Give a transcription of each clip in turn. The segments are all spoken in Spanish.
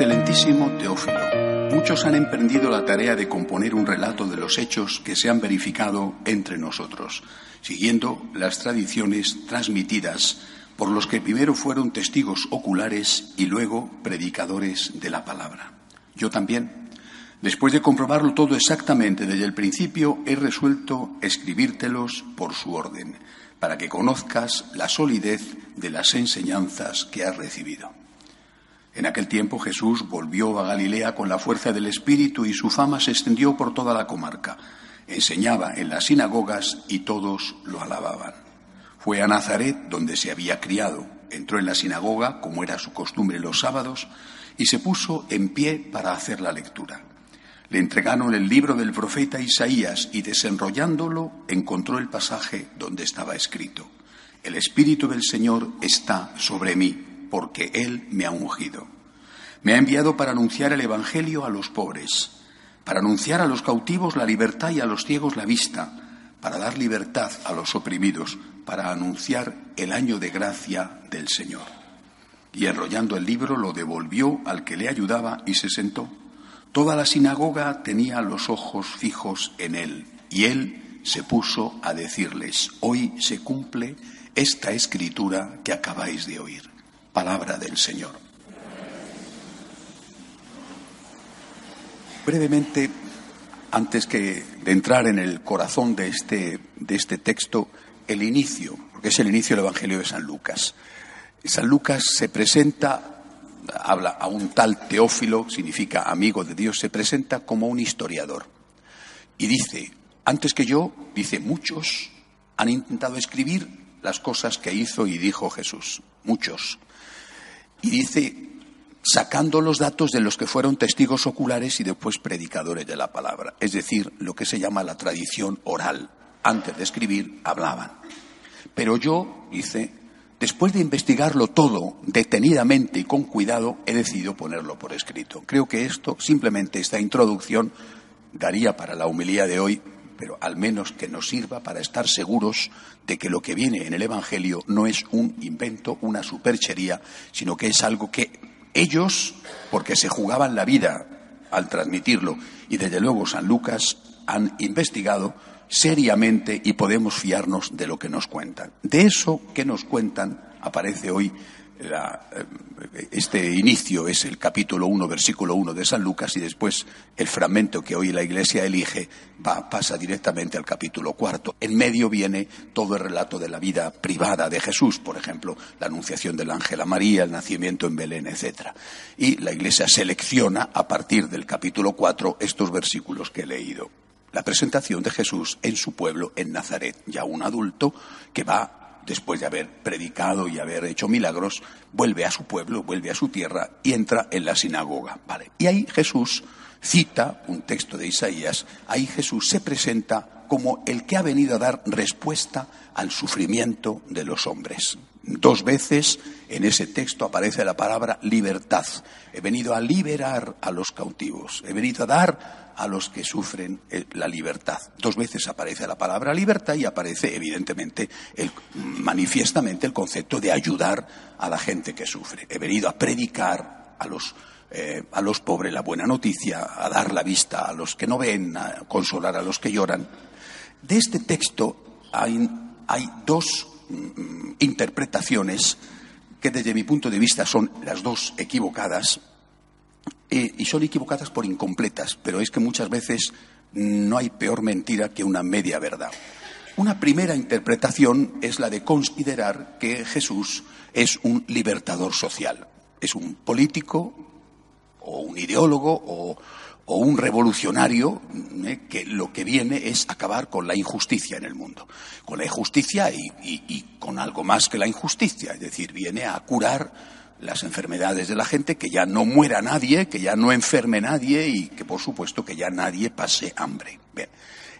Excelentísimo Teófilo, muchos han emprendido la tarea de componer un relato de los hechos que se han verificado entre nosotros, siguiendo las tradiciones transmitidas por los que primero fueron testigos oculares y luego predicadores de la palabra. Yo también, después de comprobarlo todo exactamente desde el principio, he resuelto escribírtelos por su orden, para que conozcas la solidez de las enseñanzas que has recibido. En aquel tiempo Jesús volvió a Galilea con la fuerza del Espíritu y su fama se extendió por toda la comarca. Enseñaba en las sinagogas y todos lo alababan. Fue a Nazaret, donde se había criado. Entró en la sinagoga, como era su costumbre los sábados, y se puso en pie para hacer la lectura. Le entregaron el libro del profeta Isaías y desenrollándolo encontró el pasaje donde estaba escrito. El Espíritu del Señor está sobre mí porque Él me ha ungido. Me ha enviado para anunciar el Evangelio a los pobres, para anunciar a los cautivos la libertad y a los ciegos la vista, para dar libertad a los oprimidos, para anunciar el año de gracia del Señor. Y enrollando el libro lo devolvió al que le ayudaba y se sentó. Toda la sinagoga tenía los ojos fijos en él, y él se puso a decirles, hoy se cumple esta escritura que acabáis de oír. Palabra del Señor. Brevemente, antes que de entrar en el corazón de este, de este texto, el inicio, porque es el inicio del Evangelio de San Lucas. San Lucas se presenta, habla a un tal Teófilo, significa amigo de Dios, se presenta como un historiador. Y dice, antes que yo, dice, muchos han intentado escribir las cosas que hizo y dijo Jesús, muchos. Y dice, sacando los datos de los que fueron testigos oculares y después predicadores de la palabra, es decir, lo que se llama la tradición oral. Antes de escribir, hablaban. Pero yo, dice, después de investigarlo todo detenidamente y con cuidado, he decidido ponerlo por escrito. Creo que esto, simplemente esta introducción, daría para la humildad de hoy pero al menos que nos sirva para estar seguros de que lo que viene en el Evangelio no es un invento, una superchería, sino que es algo que ellos, porque se jugaban la vida al transmitirlo, y desde luego San Lucas han investigado seriamente y podemos fiarnos de lo que nos cuentan. De eso que nos cuentan aparece hoy eh, este inicio es el capítulo 1, versículo 1 de San Lucas y después el fragmento que hoy la Iglesia elige va, pasa directamente al capítulo cuarto. En medio viene todo el relato de la vida privada de Jesús, por ejemplo, la anunciación del ángel a María, el nacimiento en Belén, etc. Y la Iglesia selecciona a partir del capítulo 4 estos versículos que he leído. La presentación de Jesús en su pueblo, en Nazaret, ya un adulto que va después de haber predicado y haber hecho milagros, vuelve a su pueblo, vuelve a su tierra y entra en la sinagoga. Vale. Y ahí Jesús cita un texto de Isaías, ahí Jesús se presenta como el que ha venido a dar respuesta al sufrimiento de los hombres. Dos veces en ese texto aparece la palabra libertad. He venido a liberar a los cautivos, he venido a dar a los que sufren eh, la libertad. Dos veces aparece la palabra libertad y aparece, evidentemente, manifiestamente el concepto de ayudar a la gente que sufre. He venido a predicar a los, eh, a los pobres la buena noticia, a dar la vista a los que no ven, a consolar a los que lloran. De este texto hay, dos mm, interpretaciones que desde mi punto de vista son las dos equivocadas eh, y son equivocadas por incompletas, pero es que muchas veces no hay peor mentira que una media verdad. Una primera interpretación es la de considerar que Jesús es un libertador social, es un político o un ideólogo o, un revolucionario eh, que lo que viene es acabar con la injusticia en el mundo, con la injusticia y con algo más que la injusticia, es decir, viene a curar las enfermedades de la gente, que ya no muera nadie, que ya no enferme nadie y que por supuesto que ya nadie pase hambre.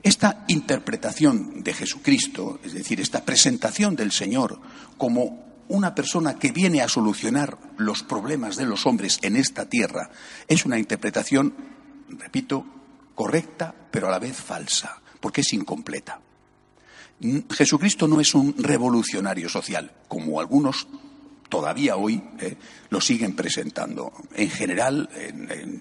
Esta interpretación de Jesucristo, es decir, esta presentación del Señor como una persona que viene a solucionar los problemas de los hombres en esta tierra, es una interpretación, repito, correcta, pero a la vez falsa, porque es incompleta. Jesucristo no es un revolucionario social, como algunos todavía hoy eh, lo siguen presentando, en general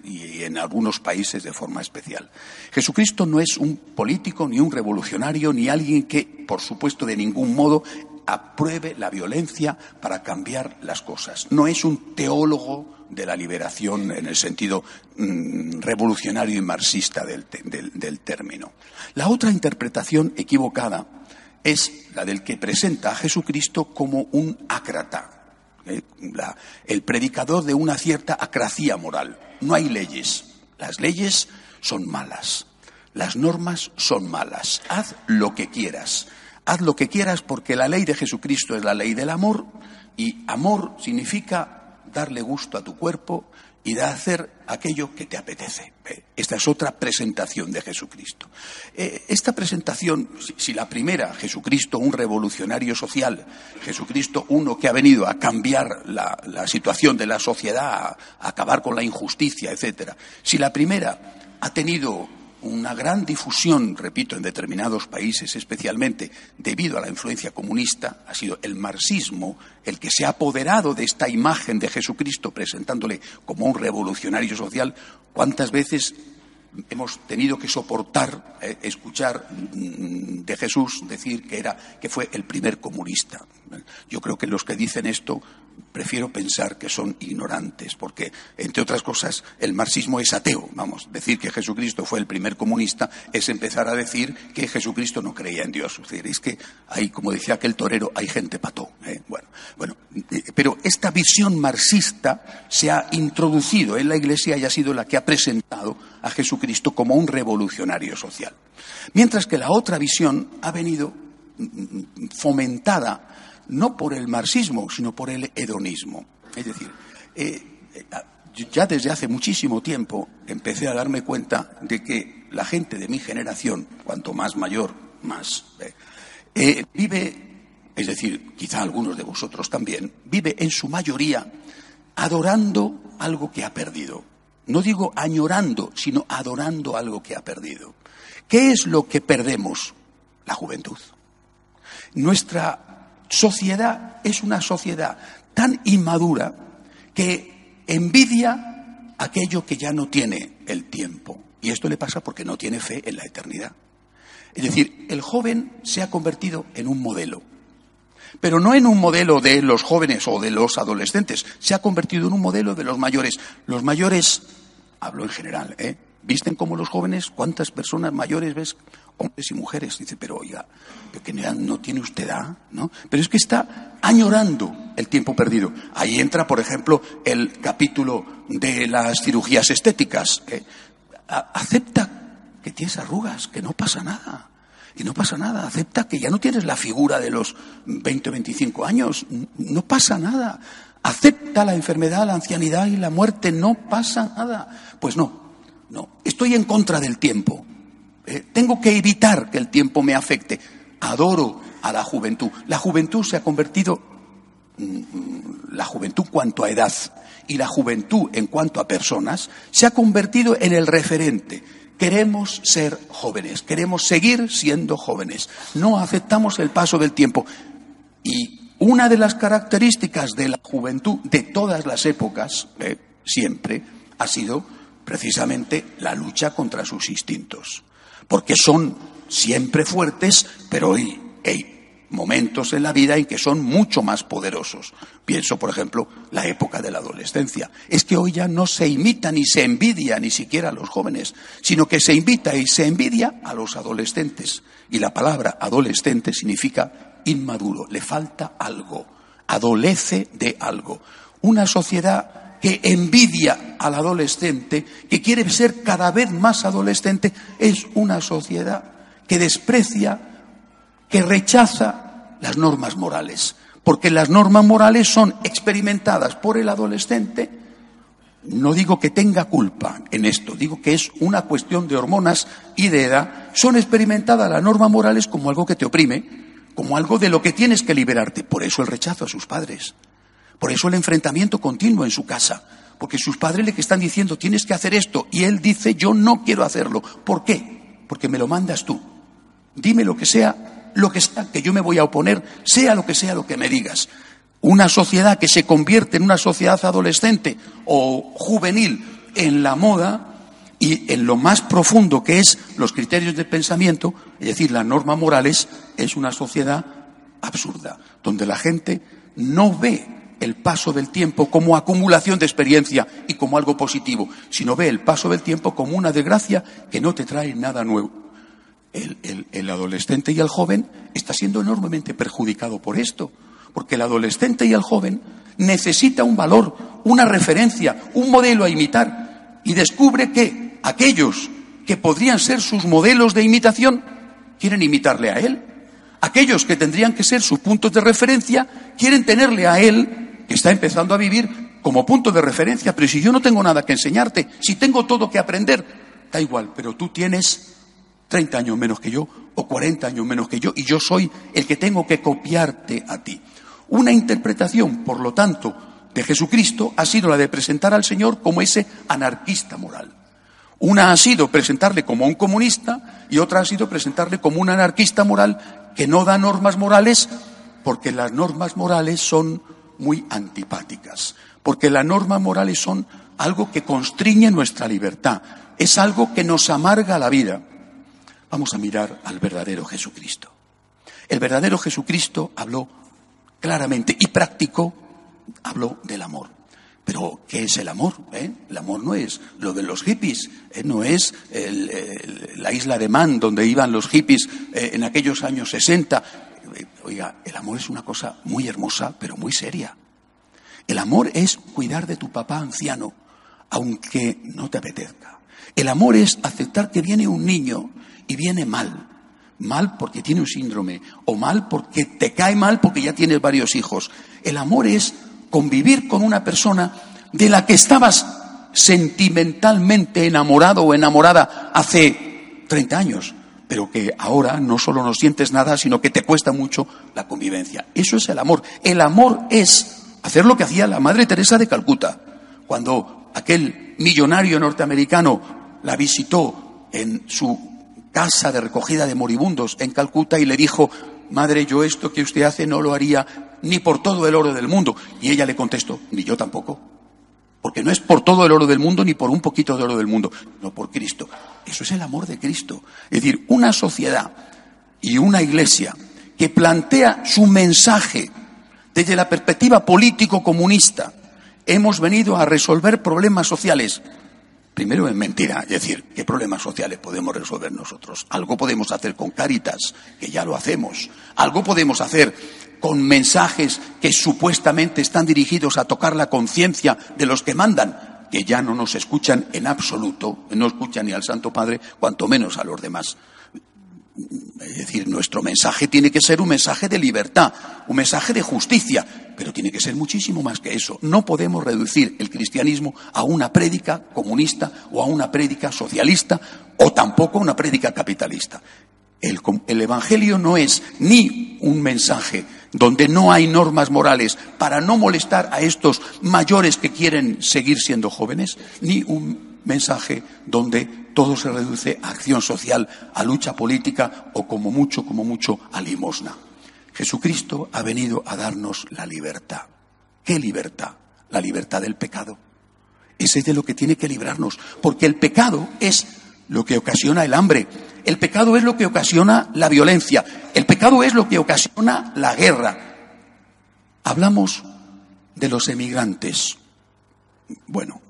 y en algunos países de forma especial. Jesucristo no es un político, ni un revolucionario, ni alguien que, por supuesto, de ningún modo apruebe la violencia para cambiar las cosas. No es un teólogo de la liberación en el sentido mm, revolucionario y marxista del, término. La otra interpretación equivocada es la del que presenta a Jesucristo como un ácrata, ¿eh? el predicador de una cierta acracia moral. No hay leyes. Las leyes son malas. Las normas son malas. Haz lo que quieras. Haz lo que quieras porque la ley de Jesucristo es la ley del amor y amor significa darle gusto a tu cuerpo y de hacer aquello que te apetece. Esta es otra presentación de Jesucristo. Eh, esta presentación, si la primera, Jesucristo, un revolucionario social, Jesucristo, uno que ha venido a cambiar la, situación de la sociedad, a, acabar con la injusticia, etcétera, si la primera ha tenido una gran difusión, repito, en determinados países, especialmente debido a la influencia comunista, ha sido el marxismo el que se ha apoderado de esta imagen de Jesucristo presentándole como un revolucionario social. ¿Cuántas veces hemos tenido que soportar eh, escuchar mm, de Jesús decir que era que fue el primer comunista. Yo creo que los que dicen esto prefiero pensar que son ignorantes, porque entre otras cosas el marxismo es ateo. Vamos, decir que Jesucristo fue el primer comunista es empezar a decir que Jesucristo no creía en Dios. Es decir, que hay, como decía aquel torero, hay gente pató. ¿eh? Bueno, bueno, eh, pero esta visión marxista se ha introducido en la Iglesia y ha sido la que ha presentado a Jesucristo como un revolucionario social. Mientras que la otra visión ha venido mm, mm, fomentada no por el marxismo, sino por el hedonismo. Es decir, eh, ya desde hace muchísimo tiempo empecé a darme cuenta de que la gente de mi generación, cuanto más mayor, más, eh, vive, es decir, quizá algunos de vosotros también, vive en su mayoría adorando algo que ha perdido. No digo añorando, sino adorando algo que ha perdido. ¿Qué es lo que perdemos? La juventud. Nuestra sociedad es una sociedad tan inmadura que envidia aquello que ya no tiene el tiempo. Y esto le pasa porque no tiene fe en la eternidad. Es decir, el joven se ha convertido en un modelo. Pero no en un modelo de los jóvenes o de los adolescentes, se ha convertido en un modelo de los mayores. Los mayores hablo en general, ¿eh? ¿Visten como los jóvenes? ¿Cuántas personas mayores ves? Hombres y mujeres. Dice, pero oiga, que no tiene usted edad, ¿no? Pero es que está añorando el tiempo perdido. Ahí entra, por ejemplo, el capítulo de las cirugías estéticas. acepta que tienes arrugas, que no pasa nada. Y no pasa nada. Acepta que ya no tienes la figura de los 20 o 25 años. No pasa nada acepta la enfermedad, la ancianidad y la muerte, no pasa nada. Pues no, no, estoy en contra del tiempo. Eh, tengo que evitar que el tiempo me afecte. Adoro a la juventud. La juventud se ha convertido, mm, la juventud cuanto a edad y la juventud en cuanto a personas, se ha convertido en el referente. Queremos ser jóvenes, queremos seguir siendo jóvenes. No aceptamos el paso del tiempo. Y una de las características de la juventud de todas las épocas, eh, siempre, ha sido precisamente la lucha contra sus instintos. Porque son siempre fuertes, pero hay, hay momentos en la vida en que son mucho más poderosos. Pienso, por ejemplo, la época de la adolescencia. Es que hoy ya no se imita ni se envidia ni siquiera a los jóvenes, sino que se invita y se envidia a los adolescentes. Y la palabra adolescente significa inmaduro, le falta algo, adolece de algo. Una sociedad que envidia al adolescente, que quiere ser cada vez más adolescente, es una sociedad que desprecia, que rechaza las normas morales. Porque las normas morales son experimentadas por el adolescente. No digo que tenga culpa en esto, digo que es una cuestión de hormonas y de edad. Son experimentadas las normas morales como algo que te oprime, como algo de lo que tienes que liberarte. Por eso el rechazo a sus padres. Por eso el enfrentamiento continuo en su casa. Porque sus padres le están diciendo tienes que hacer esto y él dice yo no quiero hacerlo. ¿Por qué? Porque me lo mandas tú. Dime lo que sea, lo que sea que yo me voy a oponer, sea lo que sea lo que me digas. una sociedad que se convierte en una sociedad adolescente o juvenil en la moda y en lo más profundo que es los criterios de pensamiento, es decir, las normas morales, es una sociedad absurda, donde la gente no ve el paso del tiempo como acumulación de experiencia y como algo positivo, sino ve el paso del tiempo como una desgracia que no te trae nada nuevo. El, adolescente y el joven está siendo enormemente perjudicado por esto porque el adolescente y el joven necesita un valor, una referencia, un modelo a imitar y descubre que aquellos que podrían ser sus modelos de imitación quieren imitarle a él. Aquellos que tendrían que ser sus puntos de referencia quieren tenerle a él, que está empezando a vivir como punto de referencia. Pero si yo no tengo nada que enseñarte, si tengo todo que aprender, da igual, pero tú tienes 30 años menos que yo o 40 años menos que yo y yo soy el que tengo que copiarte a ti. Una interpretación, por lo tanto, de Jesucristo ha sido la de presentar al Señor como ese anarquista moral. Una ha sido presentarle como un comunista y otra ha sido presentarle como un anarquista moral que no da normas morales porque las normas morales son muy antipáticas, porque las normas morales son algo que constriñe nuestra libertad, es algo que nos amarga la vida. Vamos a mirar al verdadero Jesucristo. El verdadero Jesucristo habló claramente y práctico, habló del amor. Pero, ¿qué es el amor? Eh? El amor no es lo de los hippies, eh, no es la isla de Man donde iban los hippies eh, en aquellos años 60. Oiga, el amor es una cosa muy hermosa, pero muy seria. El amor es cuidar de tu papá anciano, aunque no te apetezca. El amor es aceptar que viene un niño y viene mal, mal porque tiene un síndrome o mal porque te cae mal porque ya tienes varios hijos. El amor es convivir con una persona de la que estabas sentimentalmente enamorado o enamorada hace 30 años, pero que ahora no solo no sientes nada, sino que te cuesta mucho la convivencia. Eso es el amor. El amor es hacer lo que hacía la Madre Teresa de Calcuta, cuando aquel millonario norteamericano la visitó en su casa de recogida de moribundos en Calcuta y le dijo, Madre, yo esto que usted hace no lo haría ni por todo el oro del mundo. Y ella le contestó, ni yo tampoco. Porque no es por todo el oro del mundo ni por un poquito de oro del mundo, no por Cristo. Eso es el amor de Cristo. Es decir, una sociedad y una iglesia que plantea su mensaje desde la perspectiva político-comunista. Hemos venido a resolver problemas sociales. Primero es mentira, es decir, ¿qué problemas sociales podemos resolver nosotros? Algo podemos hacer con Caritas, que ya lo hacemos. Algo podemos hacer con mensajes que supuestamente están dirigidos a tocar la conciencia de los que mandan, que ya no nos escuchan en absoluto, no escuchan ni al Santo Padre, cuanto menos a los demás. Es decir, nuestro mensaje tiene que ser un mensaje de libertad, un mensaje de justicia, pero tiene que ser muchísimo más que eso. No podemos reducir el cristianismo a una prédica comunista o a una prédica socialista o tampoco a una prédica capitalista. El, el, Evangelio no es ni un mensaje donde no hay normas morales para no molestar a estos mayores que quieren seguir siendo jóvenes, ni un mensaje donde todo se reduce a acción social, a lucha política o como mucho, como mucho, a limosna. Jesucristo ha venido a darnos la libertad. ¿Qué libertad? La libertad del pecado. Ese es de lo que tiene que librarnos, porque el pecado es lo que ocasiona el hambre, el pecado es lo que ocasiona la violencia, el pecado es lo que ocasiona la guerra. Hablamos de los emigrantes. Bueno,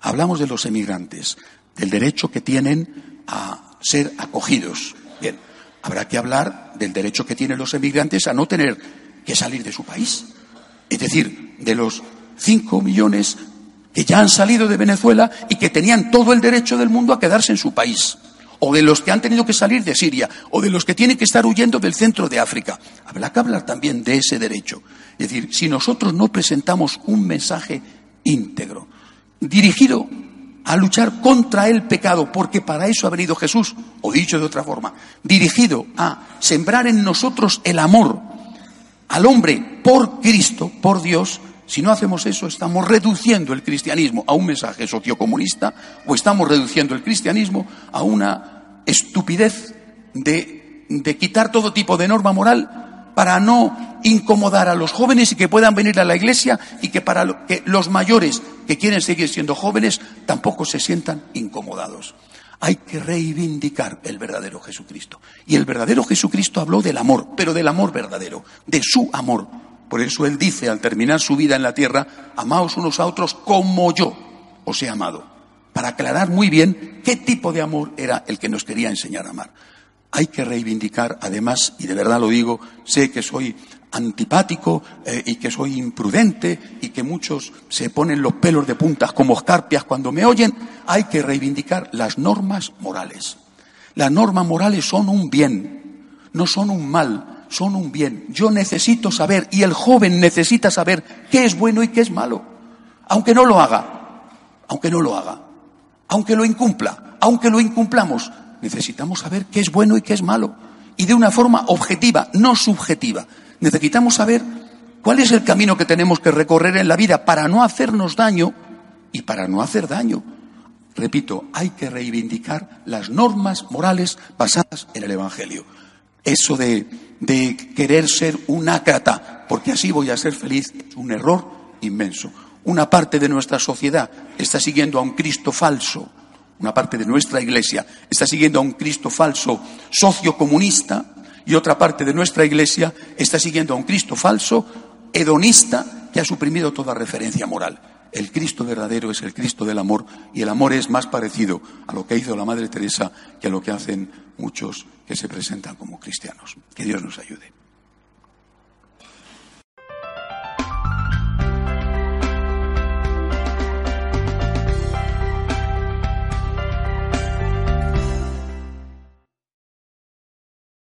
hablamos de los emigrantes del derecho que tienen a ser acogidos. Bien, habrá que hablar del derecho que tienen los emigrantes a no tener que salir de su país. Es decir, de los cinco millones que ya han salido de Venezuela y que tenían todo el derecho del mundo a quedarse en su país. O de los que han tenido que salir de Siria, o de los que tienen que estar huyendo del centro de África. Habrá que hablar también de ese derecho. Es decir, si nosotros no presentamos un mensaje íntegro, dirigido a luchar contra el pecado, porque para eso ha venido Jesús, o dicho de otra forma, dirigido a sembrar en nosotros el amor al hombre por Cristo, por Dios, si no hacemos eso, estamos reduciendo el cristianismo a un mensaje sociocomunista o estamos reduciendo el cristianismo a una estupidez de, de quitar todo tipo de norma moral para no incomodar a los jóvenes y que puedan venir a la iglesia y que para que los mayores que quieren seguir siendo jóvenes tampoco se sientan incomodados. Hay que reivindicar el verdadero Jesucristo. Y el verdadero Jesucristo habló del amor, pero del amor verdadero, de su amor. Por eso él dice al terminar su vida en la tierra, amaos unos a otros como yo os he amado. Para aclarar muy bien qué tipo de amor era el que nos quería enseñar a amar. Hay que reivindicar, además, y de verdad lo digo, sé que soy antipático eh, y que soy imprudente y que muchos se ponen los pelos de puntas como escarpias cuando me oyen, hay que reivindicar las normas morales. Las normas morales son un bien, no son un mal, son un bien. Yo necesito saber y el joven necesita saber qué es bueno y qué es malo, aunque no lo haga, aunque no lo haga, aunque lo incumpla, aunque lo incumplamos, necesitamos saber qué es bueno y qué es malo y de una forma objetiva, no subjetiva. Necesitamos saber cuál es el camino que tenemos que recorrer en la vida para no hacernos daño y para no hacer daño. Repito, hay que reivindicar las normas morales basadas en el Evangelio. Eso de, de querer ser un ácrata, porque así voy a ser feliz, es un error inmenso. Una parte de nuestra sociedad está siguiendo a un Cristo falso, una parte de nuestra iglesia está siguiendo a un Cristo falso sociocomunista y otra parte de nuestra iglesia está siguiendo a un Cristo falso hedonista que ha suprimido toda referencia moral. El Cristo verdadero es el Cristo del amor y el amor es más parecido a lo que hizo la Madre Teresa que a lo que hacen muchos que se presentan como cristianos. Que Dios nos ayude.